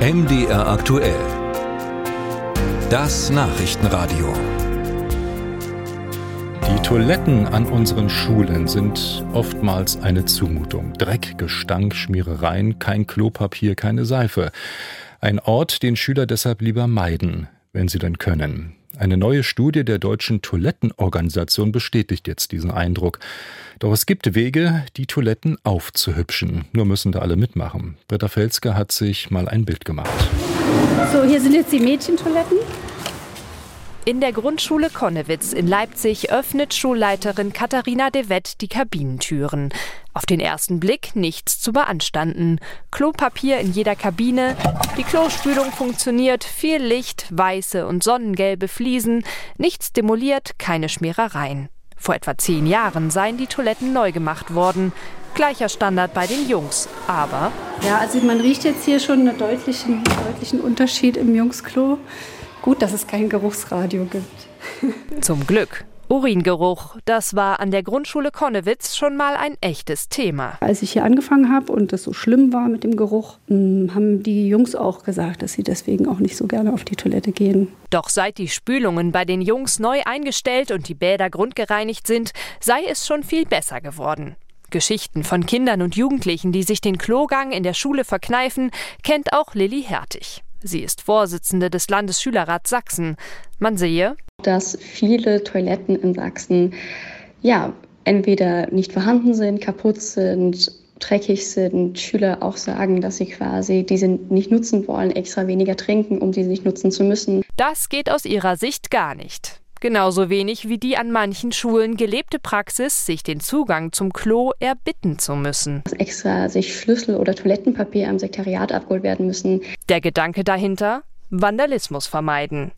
MDR aktuell. Das Nachrichtenradio. Die Toiletten an unseren Schulen sind oftmals eine Zumutung. Dreck, Gestank, Schmierereien, kein Klopapier, keine Seife. Ein Ort, den Schüler deshalb lieber meiden, wenn sie denn können. Eine neue Studie der Deutschen Toilettenorganisation bestätigt jetzt diesen Eindruck. Doch es gibt Wege, die Toiletten aufzuhübschen. Nur müssen da alle mitmachen. Britta Felske hat sich mal ein Bild gemacht. So, hier sind jetzt die Mädchentoiletten. In der Grundschule Konnewitz in Leipzig öffnet Schulleiterin Katharina de Wett die Kabinentüren. Auf den ersten Blick nichts zu beanstanden. Klopapier in jeder Kabine, die Klospülung funktioniert, viel Licht, weiße und sonnengelbe Fliesen, nichts demoliert, keine Schmierereien. Vor etwa zehn Jahren seien die Toiletten neu gemacht worden. Gleicher Standard bei den Jungs, aber. Ja, also man riecht jetzt hier schon einen deutlichen, deutlichen Unterschied im Jungsklo. Gut, dass es kein Geruchsradio gibt. Zum Glück. Uringeruch, das war an der Grundschule Konnewitz schon mal ein echtes Thema. Als ich hier angefangen habe und es so schlimm war mit dem Geruch, hm, haben die Jungs auch gesagt, dass sie deswegen auch nicht so gerne auf die Toilette gehen. Doch seit die Spülungen bei den Jungs neu eingestellt und die Bäder grundgereinigt sind, sei es schon viel besser geworden. Geschichten von Kindern und Jugendlichen, die sich den Klogang in der Schule verkneifen, kennt auch Lilly Hertig. Sie ist Vorsitzende des Landesschülerrats Sachsen. Man sehe, dass viele Toiletten in Sachsen ja entweder nicht vorhanden sind, kaputt sind, dreckig sind. Schüler auch sagen, dass sie quasi diese nicht nutzen wollen, extra weniger trinken, um sie nicht nutzen zu müssen. Das geht aus ihrer Sicht gar nicht. Genauso wenig wie die an manchen Schulen gelebte Praxis, sich den Zugang zum Klo erbitten zu müssen. Dass extra sich Schlüssel oder Toilettenpapier am Sekretariat abgeholt werden müssen. Der Gedanke dahinter? Vandalismus vermeiden.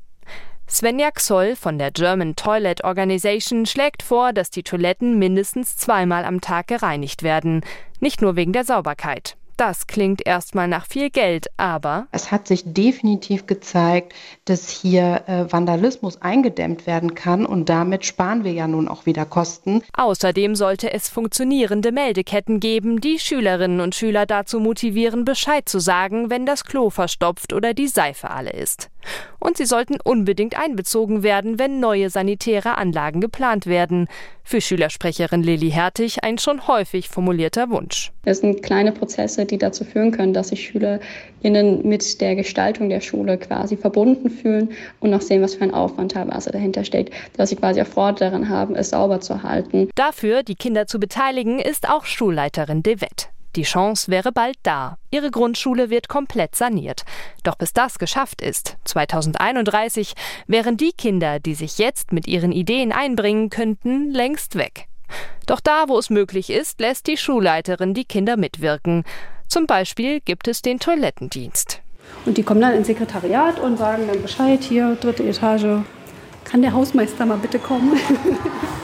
Svenja Xoll von der German Toilet Organization schlägt vor, dass die Toiletten mindestens zweimal am Tag gereinigt werden, nicht nur wegen der Sauberkeit. Das klingt erstmal nach viel Geld, aber es hat sich definitiv gezeigt, dass hier äh, Vandalismus eingedämmt werden kann und damit sparen wir ja nun auch wieder Kosten. Außerdem sollte es funktionierende Meldeketten geben, die Schülerinnen und Schüler dazu motivieren, Bescheid zu sagen, wenn das Klo verstopft oder die Seife alle ist. Und sie sollten unbedingt einbezogen werden, wenn neue sanitäre Anlagen geplant werden. Für Schülersprecherin Lilly Hertig ein schon häufig formulierter Wunsch. Es sind kleine Prozesse, die dazu führen können, dass sich SchülerInnen mit der Gestaltung der Schule quasi verbunden fühlen und auch sehen, was für ein Aufwand teilweise dahinter steckt, dass sie quasi auch Freude daran haben, es sauber zu halten. Dafür, die Kinder zu beteiligen, ist auch Schulleiterin Devet. Die Chance wäre bald da. Ihre Grundschule wird komplett saniert. Doch bis das geschafft ist, 2031, wären die Kinder, die sich jetzt mit ihren Ideen einbringen könnten, längst weg. Doch da, wo es möglich ist, lässt die Schulleiterin die Kinder mitwirken. Zum Beispiel gibt es den Toilettendienst. Und die kommen dann ins Sekretariat und sagen dann Bescheid, hier, dritte Etage, kann der Hausmeister mal bitte kommen?